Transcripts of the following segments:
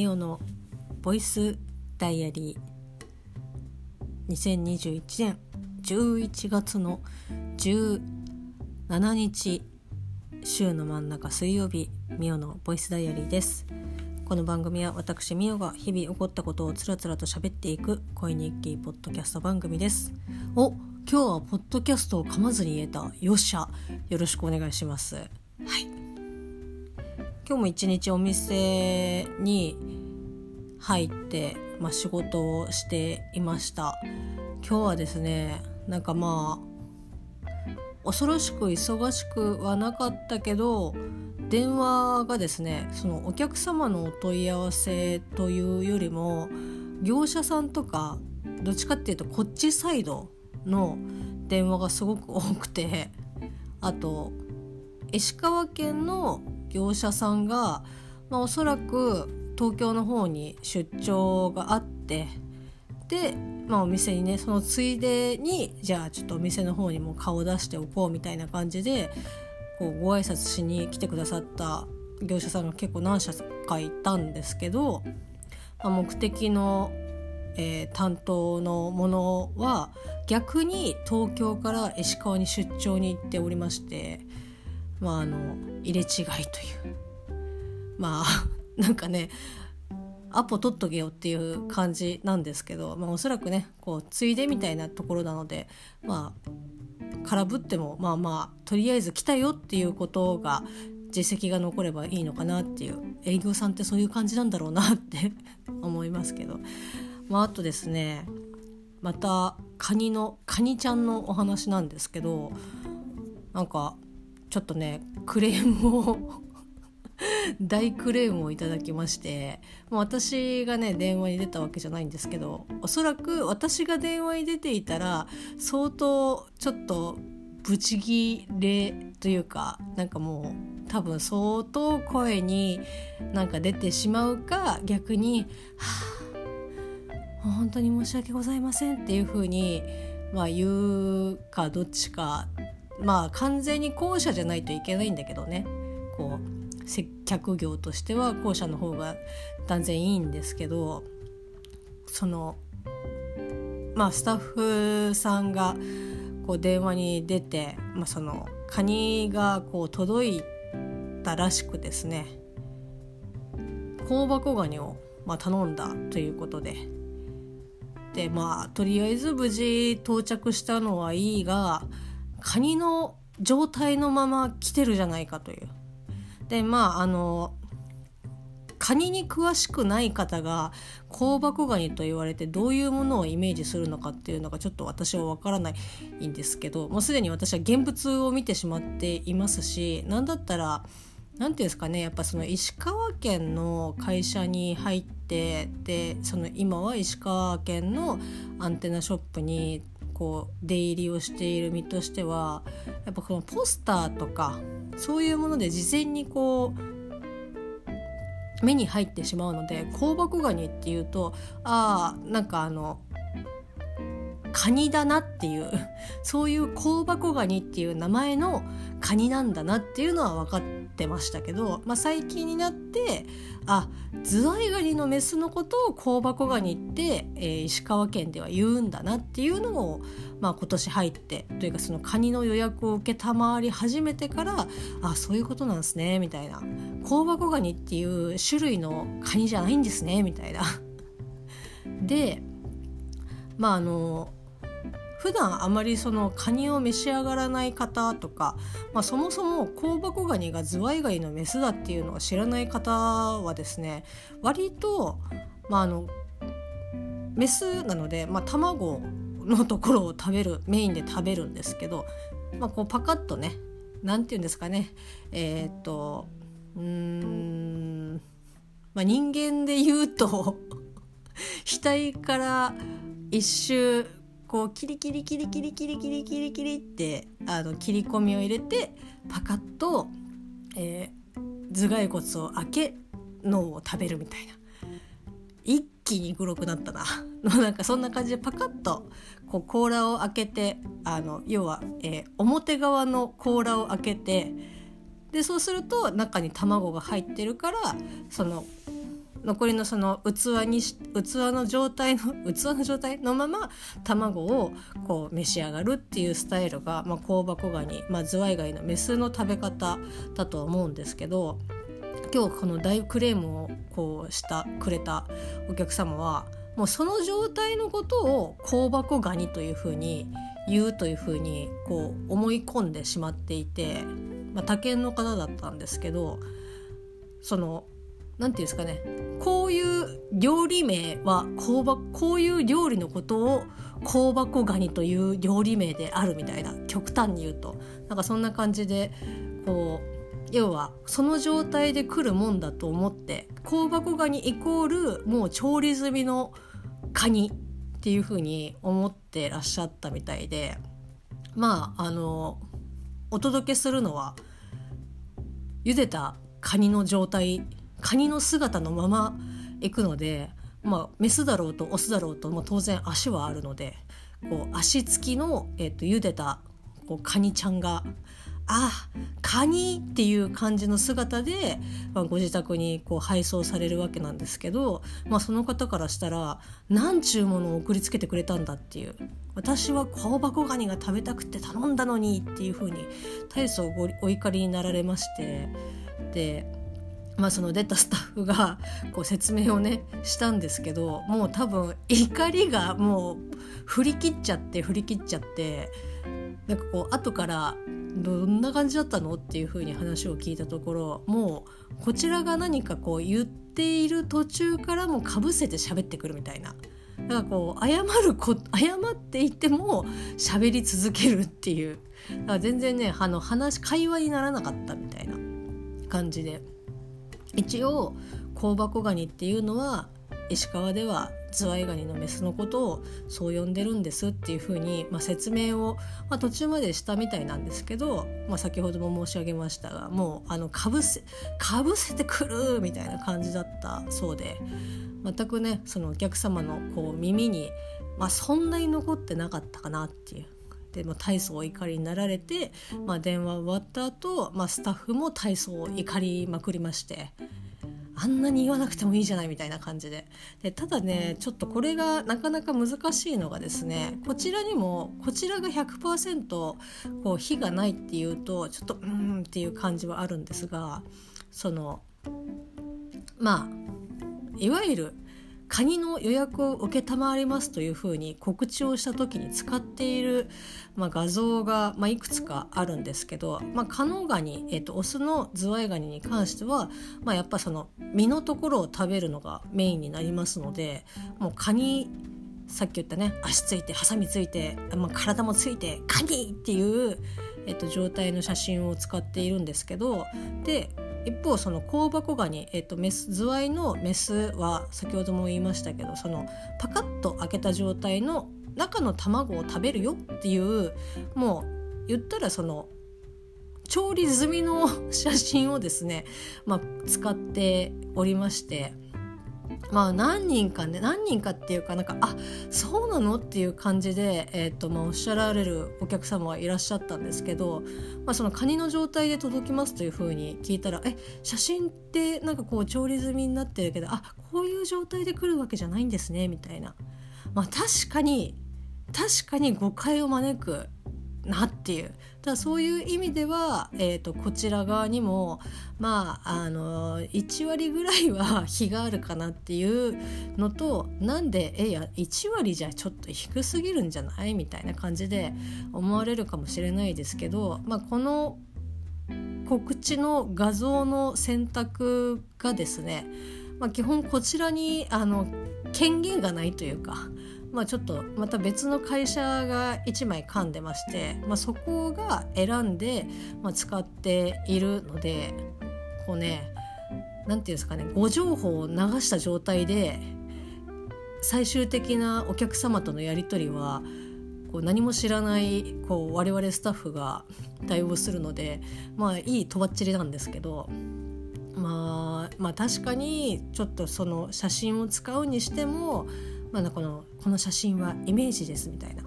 ミオのボイスダイアリー。2021年11月の17日週の真ん中水曜日ミオのボイスダイアリーです。この番組は私ミオが日々起こったことをつらつらと喋っていく恋日記ポッドキャスト番組です。お今日はポッドキャストを噛まずに言えた。よっしゃ。よろしくお願いします。はい。今日も一日お店に入って、まあ、仕事をしていました。今日はですねなんかまあ恐ろしく忙しくはなかったけど電話がですねそのお客様のお問い合わせというよりも業者さんとかどっちかっていうとこっちサイドの電話がすごく多くてあと石川県の業者さんが、まあ、おそらく東京の方に出張があってで、まあ、お店にねそのついでにじゃあちょっとお店の方にも顔を出しておこうみたいな感じでこうご挨拶しに来てくださった業者さんが結構何社かいたんですけど、まあ、目的の、えー、担当のものは逆に東京から石川に出張に行っておりましてまああの入れ違いという。まあ なんかねアポ取っとけよっていう感じなんですけど、まあ、おそらくねこうついでみたいなところなのでまあ空振ってもまあまあとりあえず来たよっていうことが実績が残ればいいのかなっていう営業さんってそういう感じなんだろうなって 思いますけど、まあ、あとですねまたカニのカニちゃんのお話なんですけどなんかちょっとねクレームを 大クレームをいただきましてもう私がね電話に出たわけじゃないんですけどおそらく私が電話に出ていたら相当ちょっとブチギレというかなんかもう多分相当声になんか出てしまうか逆に「はあ本当に申し訳ございません」っていう風にまあ言うかどっちかまあ完全に後者じゃないといけないんだけどね。こう接客業としては後者の方が断然いいんですけどそのまあスタッフさんがこう電話に出て、まあ、そのカニがこう届いたらしくですね香箱ガニをまあ頼んだということで。でまあとりあえず無事到着したのはいいがカニの状態のまま来てるじゃないかという。でまああのカニに詳しくない方が香箱ガニと言われてどういうものをイメージするのかっていうのがちょっと私は分からないんですけどもうすでに私は現物を見てしまっていますし何だったら何ていうんですかねやっぱその石川県の会社に入ってでその今は石川県のアンテナショップにこう出入りをしている身としてはやっぱこのポスターとかそういうもので事前にこう目に入ってしまうので香箱ガニっていうとああなんかあのカニだなっていう そういう香箱ガニっていう名前のカニなんだなっていうのは分かってましたけど、まあ、最近になってあズワイガニのメスのことを香箱ガニって、えー、石川県では言うんだなっていうのを、まあ、今年入ってというかそのカニの予約を承り始めてからあそういうことなんですねみたいな香箱ガニっていう種類のカニじゃないんですねみたいな。でまああの普段あまりそのカニを召し上がらない方とか、まあ、そもそも香箱ガニがズワイガニのメスだっていうのを知らない方はですね割と、まあ、あのメスなので、まあ、卵のところを食べるメインで食べるんですけど、まあ、こうパカッとね何て言うんですかねえー、っとうーん、まあ、人間で言うと 額から一周こうキリキリキリキリキリキリキリキリってあの切り込みを入れてパカッと、えー、頭蓋骨を開け脳を食べるみたいな。一気に黒くなったな。なんかそんな感じでパカッとこう甲羅を開けてあの要は、えー、表側の甲羅を開けてでそうすると中に卵が入ってるからその残りのその器に器の状態の 器の状態のまま卵をこう召し上がるっていうスタイルが、まあ、香箱ガニ、まあ、ズワイガニのメスの食べ方だと思うんですけど今日この大クレームをこうしたくれたお客様はもうその状態のことを香箱ガニというふうに言うというふうにこう思い込んでしまっていて、まあ、他県の方だったんですけどその何て言うんですかね。こういう料理名は香箱こういう料理のことを香箱ガニという料理名であるみたいな極端に言うと。なんかそんな感じでこう要はその状態で来るもんだと思って香箱ガニイコールもう調理済みのカニっていうふうに思ってらっしゃったみたいでまああのお届けするのは茹でたカニの状態カニの姿のまま行くのでまあメスだろうとオスだろうと、まあ、当然足はあるのでこう足つきの、えーと、茹でたこうカニちゃんがあカニっていう感じの姿で、まあ、ご自宅にこう配送されるわけなんですけど、まあ、その方からしたら何ちゅうものを送りつけてくれたんだっていう。私は香箱ガニが食べたくて頼んだのにっていうふうに大層お怒りになられましてでまあ、その出たスタッフが こう説明をねしたんですけどもう多分怒りがもう振り切っちゃって振り切っちゃってなんかこう後からどんな感じだったのっていう風に話を聞いたところもうこちらが何かこう言っている途中からもかぶせて喋ってくるみたいな。だかこう謝るこ謝っていても喋り続けるっていうだから全然ねあの話会話にならなかったみたいな感じで一応香箱ガニっていうのは石川ではズワイガニのメスのことをそう呼んでるんですっていうふうに、まあ、説明を、まあ、途中までしたみたいなんですけど、まあ、先ほども申し上げましたがもうあのかぶせかぶせてくるみたいな感じだったそうで全くねそのお客様のこう耳に、まあ、そんなに残ってなかったかなっていう。でも大層お怒りになられて、まあ、電話終わった後、まあスタッフも大層怒りまくりまして。あんなに言わなくてもいいじゃないみたいな感じででただねちょっとこれがなかなか難しいのがですねこちらにもこちらが100%こう火がないっていうとちょっとうんっていう感じはあるんですがそのまあいわゆるカニの予約を承りますというふうに告知をした時に使っている、まあ、画像が、まあ、いくつかあるんですけど、まあ、カノガニ、えーと、オスのズワイガニに関しては、まあ、やっぱその身のところを食べるのがメインになりますのでもうカニさっき言ったね足ついてハサミついて、まあ、体もついてカニっていう、えーと状態の写真を使っているんですけどで一方その香箱ガニ、えーと、メスズワイのメスは先ほども言いましたけどそのパカッと開けた状態の中の卵を食べるよっていうもう言ったらその調理済みの写真をですね、まあ、使っておりまして。まあ何人かね何人かっていうかなんかあそうなのっていう感じで、えーとまあ、おっしゃられるお客様はいらっしゃったんですけど、まあ、そのカニの状態で届きますというふうに聞いたらえ写真ってなんかこう調理済みになってるけどあこういう状態で来るわけじゃないんですねみたいな。まあ、確かに確かに誤解を招くなっていうだそういう意味では、えーと、こちら側にもまああの1割ぐらいは日があるかなっていうのとなんでえいや1割じゃちょっと低すぎるんじゃないみたいな感じで思われるかもしれないですけど、まあ、この告知の画像の選択がですね、まあ、基本こちらにあの権限がないというかまあ、ちょっとまた別の会社が1枚噛んでまして、まあ、そこが選んで、まあ、使っているのでこうね何て言うんですかね誤情報を流した状態で最終的なお客様とのやり取りはこう何も知らないこう我々スタッフが 対応するのでまあいいとばっちりなんですけど。まあ、まあ確かにちょっとその写真を使うにしてもまあ、このこの写真はイメージですみたいな。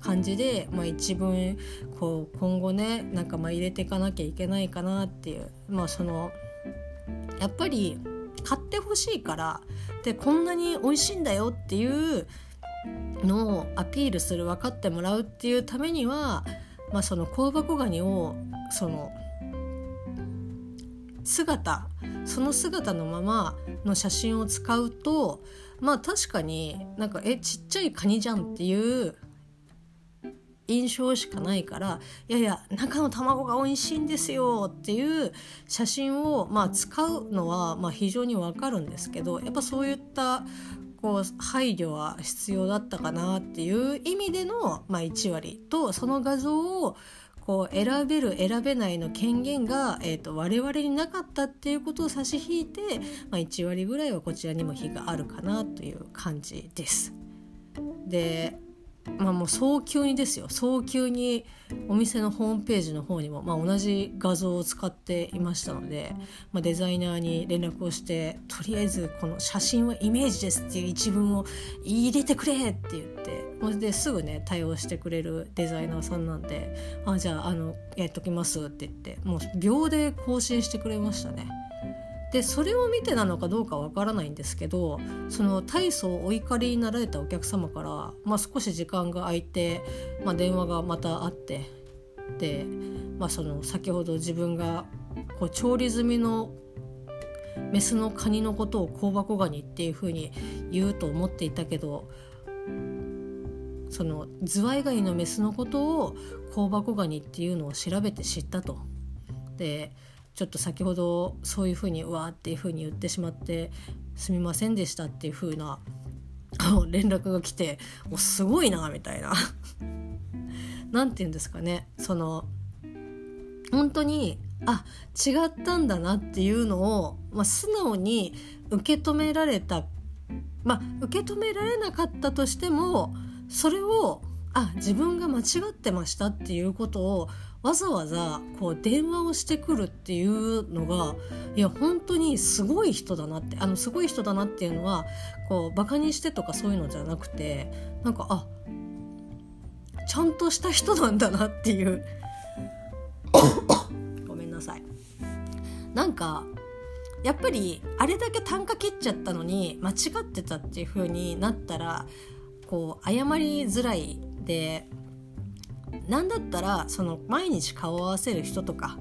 感じで、まあ、一文こう今後ねなんかまあ入れていかなきゃいけないかなっていう。まあそのやっぱり買ってほしいからでこんなに美味しいんだよっていうのをアピールする分かってもらうっていうためには、まあ、その香箱ガニをその姿その姿のままの写真を使うとまあ確かになんかえちっちゃいカニじゃんっていう印象しかないからいやいや中の卵が美味しいんですよっていう写真をまあ使うのはまあ非常にわかるんですけどやっぱそういったこう配慮は必要だったかなっていう意味での、まあ、1割とその画像をこう選べる選べないの権限が、えーと、我々になかったっていうことを差し引いて、まあ、1割ぐらいはこちらにも非があるかなという感じです。でまあもう早急にですよ早急にお店のホームページの方にも、まあ、同じ画像を使っていましたので、まあ、デザイナーに連絡をしてとりあえずこの写真はイメージですっていう一文を入れてくれって言ってそれですぐね対応してくれるデザイナーさんなんで「あじゃああのやっときます」って言ってもう秒で更新してくれましたね。でそれを見てなのかどうかわからないんですけどその大層お怒りになられたお客様から、まあ、少し時間が空いて、まあ、電話がまたあってで、まあ、その先ほど自分がこう調理済みのメスのカニのことを香箱ガニっていうふうに言うと思っていたけどそのズワイガニのメスのことを香箱ガニっていうのを調べて知ったと。でちょっと先ほどそういうふうにうわーっていうふうに言ってしまってすみませんでしたっていうふうな連絡が来ておすごいなみたいな。何て言うんですかね。その本当にあ違ったんだなっていうのを、まあ、素直に受け止められた。まあ受け止められなかったとしてもそれをあ自分が間違ってましたっていうことをわざわざこう電話をしてくるっていうのがいや本当にすごい人だなってあのすごい人だなっていうのはこうバカにしてとかそういうのじゃなくてなんかあちゃんとした人なんだなっていう。ごめんなさい。なんかやっぱりあれだけ単価切っちゃったのに間違ってたっていう風になったらこう謝りづらいで何だったらその毎日顔を合わせる人とか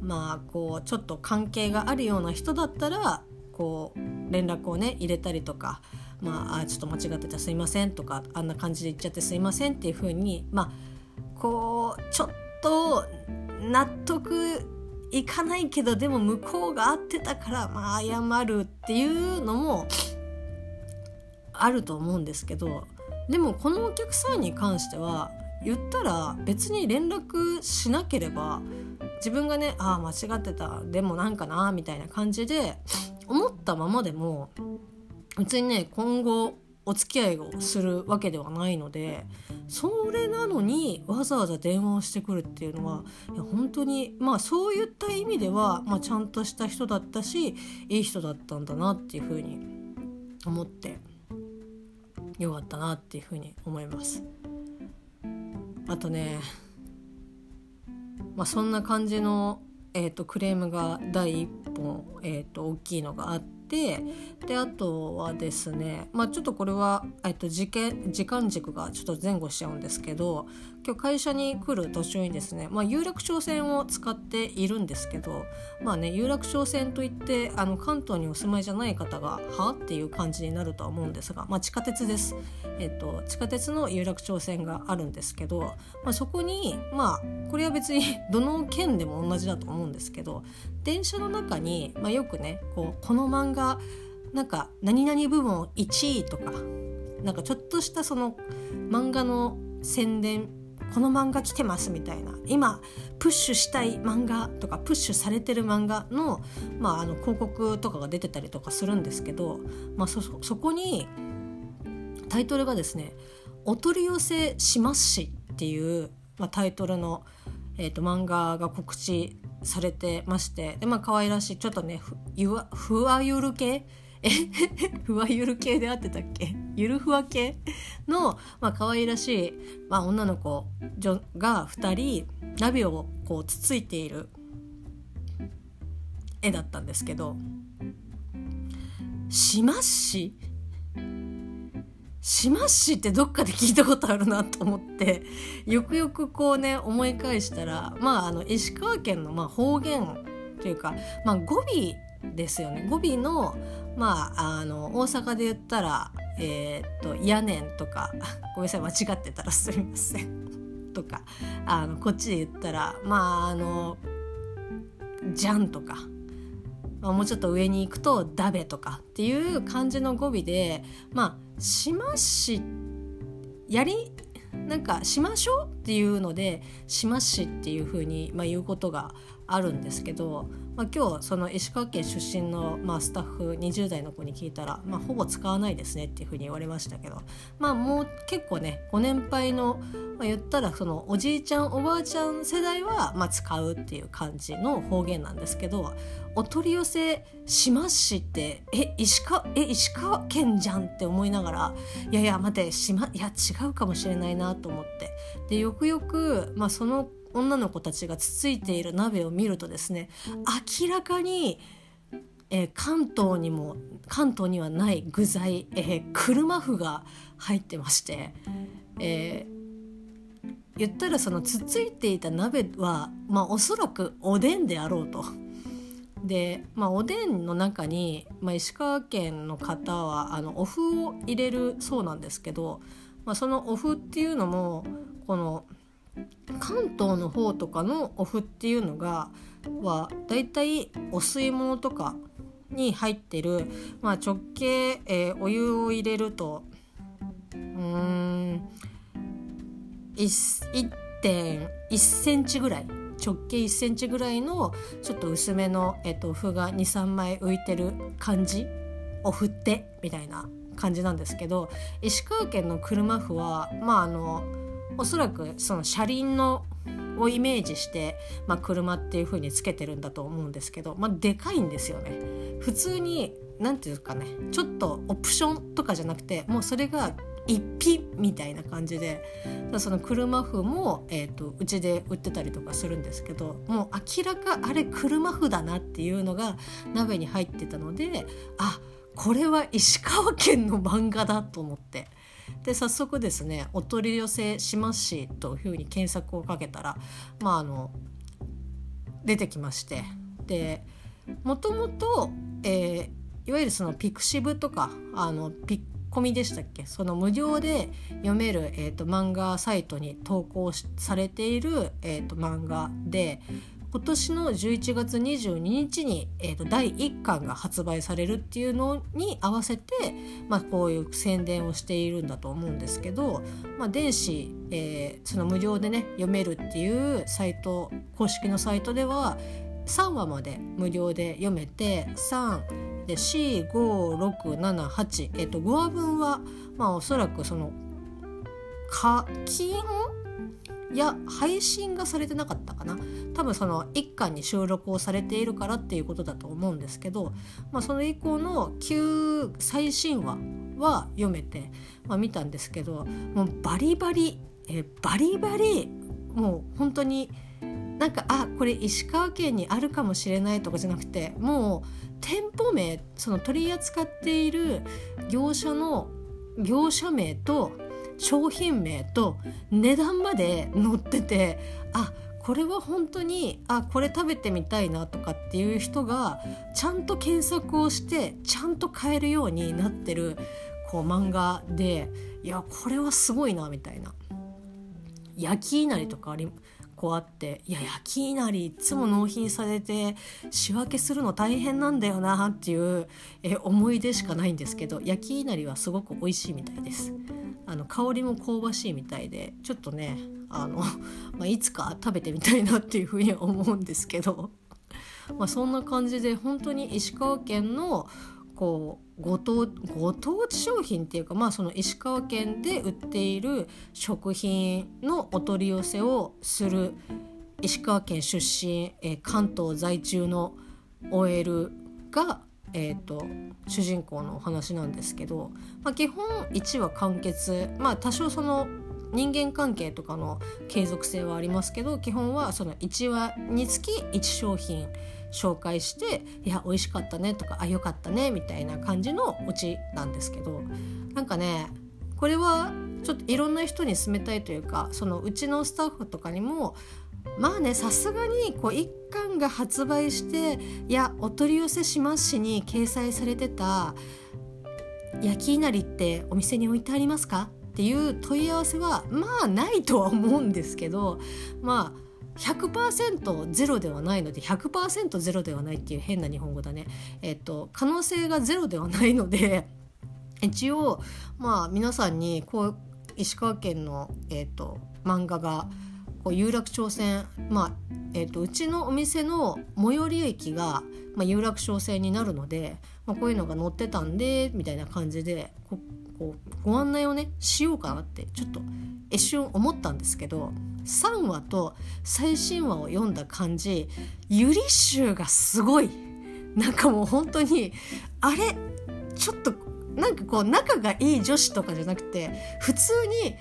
まあこうちょっと関係があるような人だったらこう連絡をね入れたりとかまああちょっと間違ってたすいませんとかあんな感じで言っちゃってすいませんっていう風にまあこうちょっと納得いかないけどでも向こうが合ってたからまあ謝るっていうのもあると思うんですけどでもこのお客さんに関しては言ったら別に連絡しなければ自分がねああ間違ってたでもなんかなみたいな感じで思ったままでも別にね今後お付き合いをするわけではないのでそれなのにわざわざ電話をしてくるっていうのはいや本当にまあそういった意味では、まあ、ちゃんとした人だったしいい人だったんだなっていうふうに思ってよかったなっていうふうに思います。あとねまあそんな感じの、えーと、クレームが第1本、えーと、大きいのがあって。であとはですねまあちょっとこれは、えっと、時時間軸がちょっと前後しちゃうんですけど今日会社に来る途中にですね、まあ、有楽町線を使っているんですけどまあね有楽町線といってあの関東にお住まいじゃない方がはっていう感じになるとは思うんですが、まあ、地下鉄です、えっと、地下鉄の有楽町線があるんですけど、まあ、そこにまあこれは別に どの県でも同じだと思うんですけど電車の中に、まあ、よくねこうこの漫画なんか何々部門1位とかなんかちょっとしたその漫画の宣伝この漫画来てますみたいな。今プッシュしたい漫画とかプッシュされてる漫画の,、まあ、あの広告とかが出てたりとかするんですけど、まあそ、そこにタイトルがですね「お取り寄せしますし」っていう、まあ、タイトルの、えーと、漫画が告知されてましてでまあ可愛らしいちょっとねふゆわふわゆる系え ふわゆる系であってたっけ？ゆるふわ系の、まあ可愛らしい、まあ、女の子が2人ナビをこうつついている絵だったんですけど。しまっし？しまっしってどっかで聞いたことあるなと思って。よくよくこうね思い返したらまああの石川県のまあ方言というか、まあ、語尾ですよね。語尾のまああの大阪で言ったらえー、っと「やねん」とか ごめんなさい間違ってたらすみません。とかあのこっちで言ったらまああの「じゃん」とかまあ、もうちょっと上に行くと「だべ」とかっていう感じの語尾でまあしましやりなんかしましょうっていうのでしましっていうふうに、まあ、言うことがあるんですけど、まあ、今日その石川県出身の、まあ、スタッフ20代の子に聞いたら、まあ、ほぼ使わないですねっていうふうに言われましたけどまあもう結構ねご年配の、まあ、言ったらそのおじいちゃんおばあちゃん世代は、まあ、使うっていう感じの方言なんですけどお取り寄せしますしってえ石川え石川県じゃんって思いながらいやいや待てし、ま、いや違うかもしれないなと思って。でよくよく、まあ、その女の子たちがつついている鍋を見るとですね明らかに、えー、関東にも関東にはない具材、えー、車麩が入ってまして、えー、言ったらそのつついていた鍋は、まあ、おそらくおでんであろうと。で、まあ、おでんの中に、まあ、石川県の方はあのお麩を入れるそうなんですけど、まあ、そのお麩っていうのもこの関東の方とかのお麩っていうのがはだいたいお吸い物とかに入ってる、まあ、直径、えー、お湯を入れるとうん1.1センチぐらい直径1センチぐらいのちょっと薄めの、えっと、麩が23枚浮いてる感じ？を振って？みたいな感じなんですけど石川県の車麩はまああのおそらくその車輪のをイメージして、まあ、車っていう風につけてるんだと思うんですけど、まあ、でかいんですよね。普通に何て言うかねちょっとオプションとかじゃなくてもうそれが一品みたいな感じでその車麩も、えーと、うちで売ってたりとかするんですけどもう明らかあれ車麩だなっていうのが鍋に入ってたのであこれは石川県の漫画だと思ってで早速ですね「お取り寄せしますし」というふうに検索をかけたらまああの出てきまして。でもともと、えいわゆるそのピクシブとかあのピッコミでしたっけ？その無料で読める、えーと、漫画サイトに投稿されている、えーと、漫画で今年の11月22日に、えーと、第1巻が発売されるっていうのに合わせて、まあ、こういう宣伝をしているんだと思うんですけど、まあ、電子、えー、その無料でね読めるっていうサイト公式のサイトでは3話まで無料で読めて3で4567えっと5話分はまあおそらくその課金や配信がされてなかったかな。多分その1巻に収録をされているからっていうことだと思うんですけど、まあ、その以降の旧最新話は読めて、まあ、見たんですけどもうバリバリえバリバリもう本当になんかあこれ石川県にあるかもしれないとかじゃなくてもう店舗名その取り扱っている業者の業者名と商品名と値段まで載っててあこれは本当にあこれ食べてみたいなとかっていう人がちゃんと検索をしてちゃんと買えるようになってるこう漫画でいやこれはすごいなみたいな。焼き稲荷とかあり個あっていや焼き稲荷いつも納品されて仕分けするの大変なんだよなっていうえ思い出しかないんですけど焼き稲荷はすごく美味しいみたいです。あの香りも香ばしいみたいでちょっとねあの、まあ、いつか食べてみたいなっていうふうに思うんですけど、まあ、そんな感じで本当に石川県のこうご当ご当地商品っていうかまあその石川県で売っている食品のお取り寄せをする石川県出身、えー、関東在住の OL が、えーと、主人公のお話なんですけど、まあ、基本1話完結。まあ多少その人間関係とかの継続性はありますけど基本はその1話につき1商品紹介して「いや美味しかったね」とか「あよかったね」みたいな感じのオチなんですけどなんかねこれはちょっといろんな人に勧めたいというかそのうちのスタッフとかにもまあねさすがにこう1巻が発売して「いやお取り寄せしますし」に掲載されてた「焼き稲荷ってお店に置いてありますか?」っていう問い合わせはまあないとは思うんですけどまあ100%ゼロではないので100%ゼロではないっていう変な日本語だね。えっと可能性がゼロではないので 一応まあ皆さんにこう石川県の、えーと、漫画がこう有楽町線、まあえーと、うちのお店の最寄り駅が、まあ、有楽町線になるので、まあ、こういうのが載ってたんでみたいな感じでここうご案内をねしようかなってちょっと一瞬思ったんですけど3話と最新話を読んだ感じゆり集がすごい。なんかもう本当にあれちょっとなんかこう仲がいい女子とかじゃなくて普通に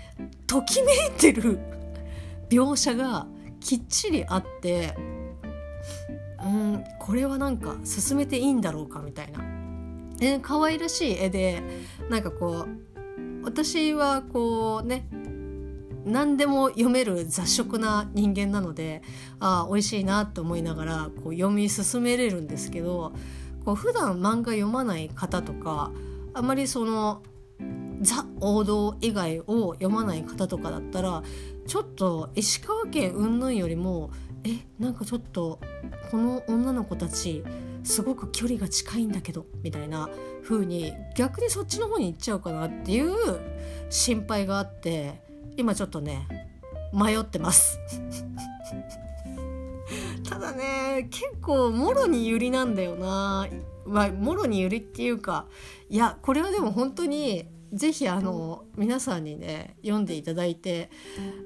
ときめいてる描写がきっちりあってうんこれはなんか進めていいんだろうかみたいな。え可愛らしい絵でなんかこう私はこうね何でも読める雑食な人間なのでああ美味しいなと思いながらこう読み進めれるんですけどこう普段漫画読まない方とかあまりそのザ王道以外を読まない方とかだったらちょっと石川県云々よりもえなんかちょっとこの女の子たちすごく距離が近いんだけどみたいな風に逆にそっちの方に行っちゃうかなっていう心配があって今ちょっとね迷ってます。ただね結構もろにゆりなんだよな。まあもろにゆりっていうかいやこれはでも本当にぜひあの皆さんにね読んでいただいて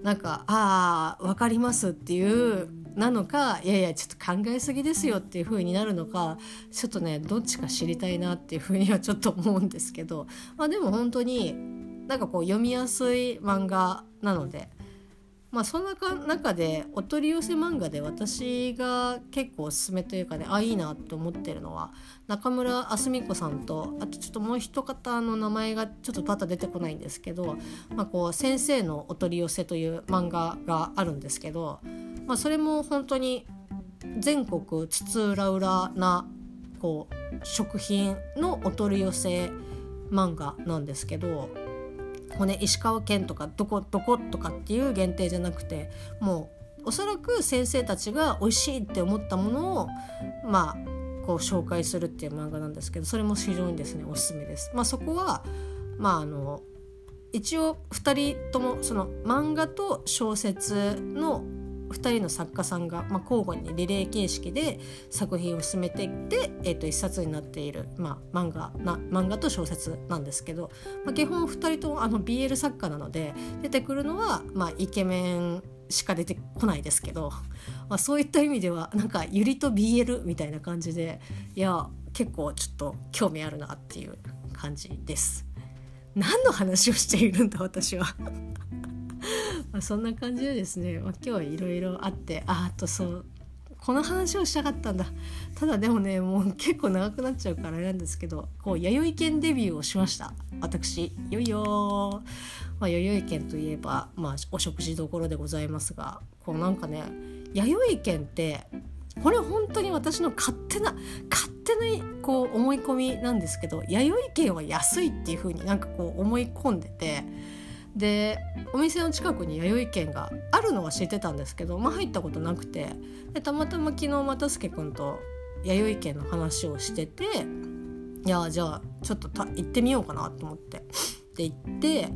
なんか「ああ分かります」っていうなのかいやいやちょっと考えすぎですよっていう風になるのかちょっとねどっちか知りたいなっていう風にはちょっと思うんですけど、まあ、でも本当になんかこう読みやすい漫画なのでまあそんな中でお取り寄せ漫画で私が結構おすすめというかねあいいなと思ってるのは中村あすみ子さんとあとちょっともう一方の名前がちょっとパッと出てこないんですけど「まあ、こう先生のお取り寄せ」という漫画があるんですけど、まあ、それも本当に全国津々浦々なこう食品のお取り寄せ漫画なんですけど骨石川県とかどこどことかっていう限定じゃなくてもうおそらく先生たちが美味しいって思ったものをまあこう紹介するっていう漫画なんですけどそれも非常にですねおすすめです。まあ、そこはまああの一応2人ともその漫画と小説の2人の作家さんが、まあ、交互にリレー形式で作品を進めていって、えー、と一冊になっている、まあ、漫画な漫画と小説なんですけど、まあ、基本2人ともあの BL 作家なので出てくるのは、まあ、イケメンしか出てこないですけど、まあ、そういった意味ではなんかゆりと BL みたいな感じでいや結構ちょっと興味あるなっていう感じです。何の話をしているんだ私はまあ、そんな感じでですね、まあ、今日はいろいろあってああとそうこの話をしたかったんだ。ただでもねもう結構長くなっちゃうからあれなんですけどこう弥生県デビューをしました。私よいよまあ、弥生県といえば、まあ、お食事どころでございますがこうなんかね弥生県ってこれ本当に私の勝手な勝手なこう思い込みなんですけど弥生県は安いっていう風になんかこう思い込んでてでお店の近くに弥生県があるのは知ってたんですけど、まあ、入ったことなくてでたまたま昨日又助君と弥生県の話をしてていやじゃあちょっと行ってみようかなと思ってで行って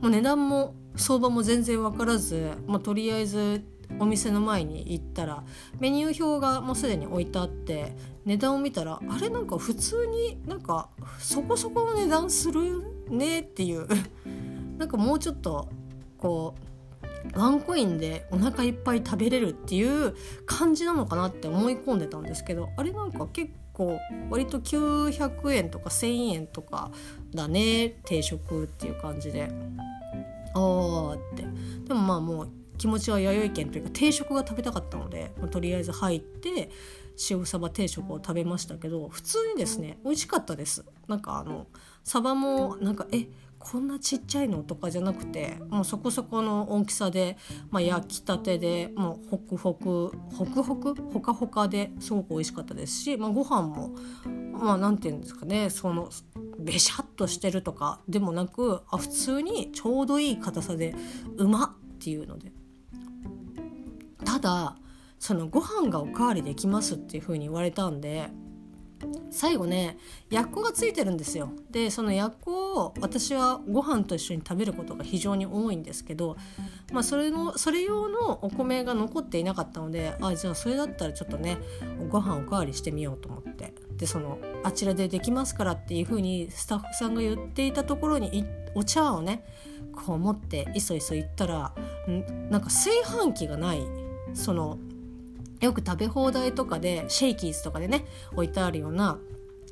もう値段も相場も全然分からず、まあ、とりあえずお店の前に行ったらメニュー表がもうすでに置いてあって値段を見たらあれなんか普通になんかそこそこの値段するねっていうなんかもうちょっとこうワンコインでお腹いっぱい食べれるっていう感じなのかなって思い込んでたんですけどあれなんか結構割と900円とか1,000円とかだね定食っていう感じで。ああって。でもまあもう気持ちは弥生県というか定食が食べたかったので、まあ、とりあえず入って塩サバ定食を食べましたけど普通にですね美味しかったです。なんかあのサバもなんかえこんなちっちゃいのとかじゃなくてもうそこそこの大きさで、まあ、焼きたてでもうホクホクホクホク？ほかほかですごく美味しかったですし、まあ、ご飯もまあ何て言うんですかねそのべしゃっとしてるとかでもなくあ普通にちょうどいい硬さでうまっていうので。ただそのご飯がおかわりできますっていう風に言われたんで最後ねやっこがついてるんですよ。でそのやっこを私はご飯と一緒に食べることが非常に多いんですけど、まあ、それのそれ用のお米が残っていなかったのであじゃあそれだったらちょっとねご飯おかわりしてみようと思って。でそのあちらでできますからっていう風にスタッフさんが言っていたところにお茶をねこう持っていそいそ行ったらなんか炊飯器がないそのよく食べ放題とかでシェイキーズとかでね置いてあるような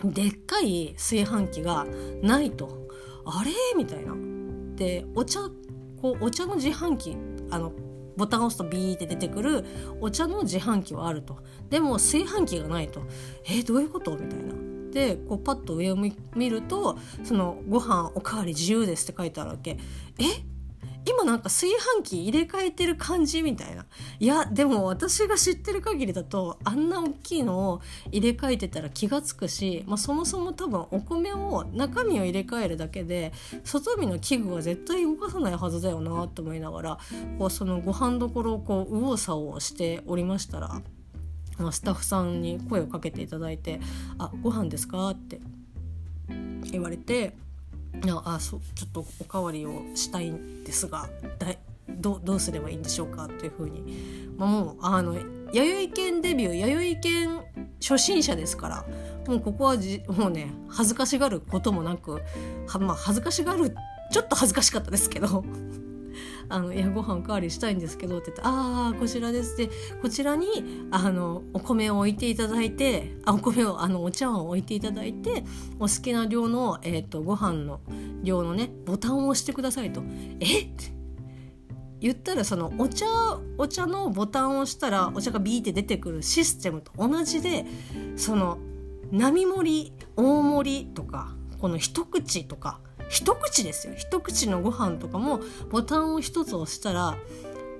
でっかい炊飯器がないとあれ？みたいな。でお茶こうお茶の自販機あのボタンを押すとビーって出てくるお茶の自販機はあると。でも炊飯器がないと。えどういうこと？みたいな。でこうパッと上を見るとそのご飯おかわり自由ですって書いてあるわけ。え？今なんか炊飯器入れ替えてる感じみたいないやでも私が知ってる限りだとあんな大きいのを入れ替えてたら気が付くし、まあ、そもそも多分お米を中身を入れ替えるだけで外身の器具は絶対動かさないはずだよなと思いながらこうそのご飯どころをこう右往左往しておりましたら。スタッフさんに声をかけていただいて「あご飯ですか?」って言われてあそちょっとおかわりをしたいんですがだどどうすればいいんでしょうかというふうに、まあ、もうあの弥生犬デビュー弥生犬初心者ですからもうここはじもうね恥ずかしがることもなくは、まあ、恥ずかしがるちょっと恥ずかしかったですけど。あの「いやご飯おかわりしたいんですけど」って言って「ああこちらです」でこちらにあのお米を置いていただいてあお米をあのお茶碗を置いていただいてお好きな量の、えーと、ご飯の量のねボタンを押してくださいと。えって言ったらそのお茶お茶のボタンを押したらお茶がビーって出てくるシステムと同じでその並盛り大盛りとかこの一口とか一口ですよ。一口のご飯とかもボタンを一つ押したら、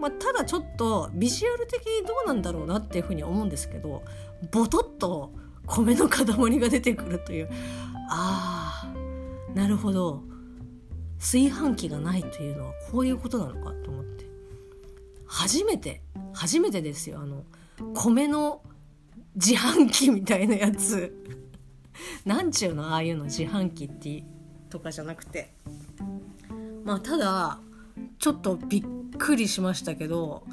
まあ、ただちょっとビジュアル的にどうなんだろうなっていうふうに思うんですけどボトッと米の塊が出てくるという。あーなるほど。炊飯器がないというのはこういうことなのかと思って。初めて初めてですよ。あの米の自販機みたいなやつ。なんちゅうのああいうの自販機って。とかじゃなくてまあただちょっとびっくりしましたけど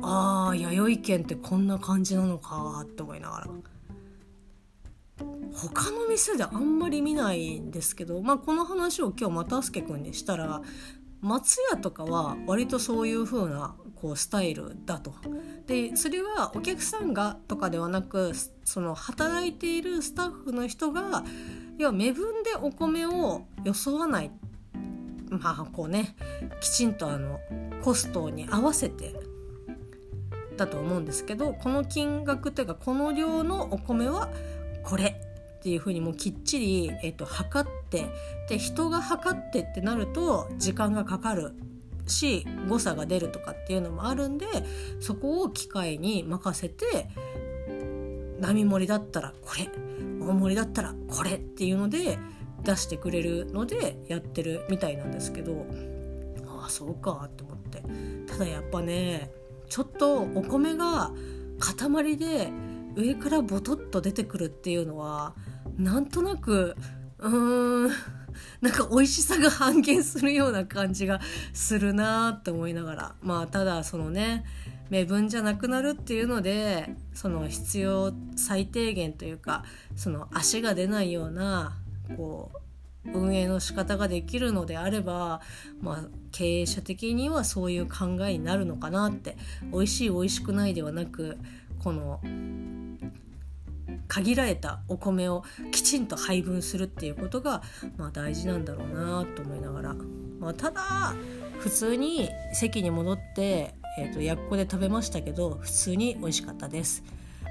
ああ弥生県ってこんな感じなのかって思いながら他の店であんまり見ないんですけど、まあ、この話を今日又助君にしたら松屋とかは割とそういう風なこうスタイルだと。でそれはお客さんがとかではなくその働いているスタッフの人が要は目分でお米を装わない。まあこうねきちんとあのコストに合わせて。だと思うんですけどこの金額というかこの量のお米はこれっていうふうにもうきっちり、えー、と測ってで人が測ってってなると時間がかかるし誤差が出るとかっていうのもあるんでそこを機械に任せて並盛りだったらこれ大盛りだったらこれっていうので出してくれるのでやってるみたいなんですけどああそうかって思って。ただやっぱねちょっとお米が塊で上からボトッと出てくるっていうのはなんとなくうーん なんか美味しさが半減するような感じがするなって思いながら。まあただそのね目分じゃなくなるっていうのでその必要最低限というかその足が出ないようなこう運営の仕方ができるのであれば、まあ、経営者的にはそういう考えになるのかなって美味しい美味しくないではなくこの限られたお米をきちんと配分するっていうことが、まあ、大事なんだろうなと思いながら、まあ、ただ普通に席に戻って、えーと、やっこで食べましたけど普通に美味しかったです、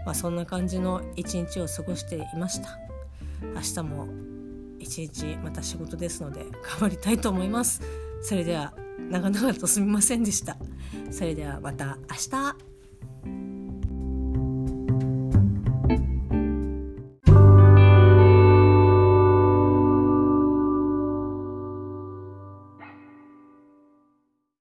まあ、そんな感じの一日を過ごしていました。明日も一日また仕事ですので頑張りたいと思います。それでは長々とすみませんでした。それではまた明日。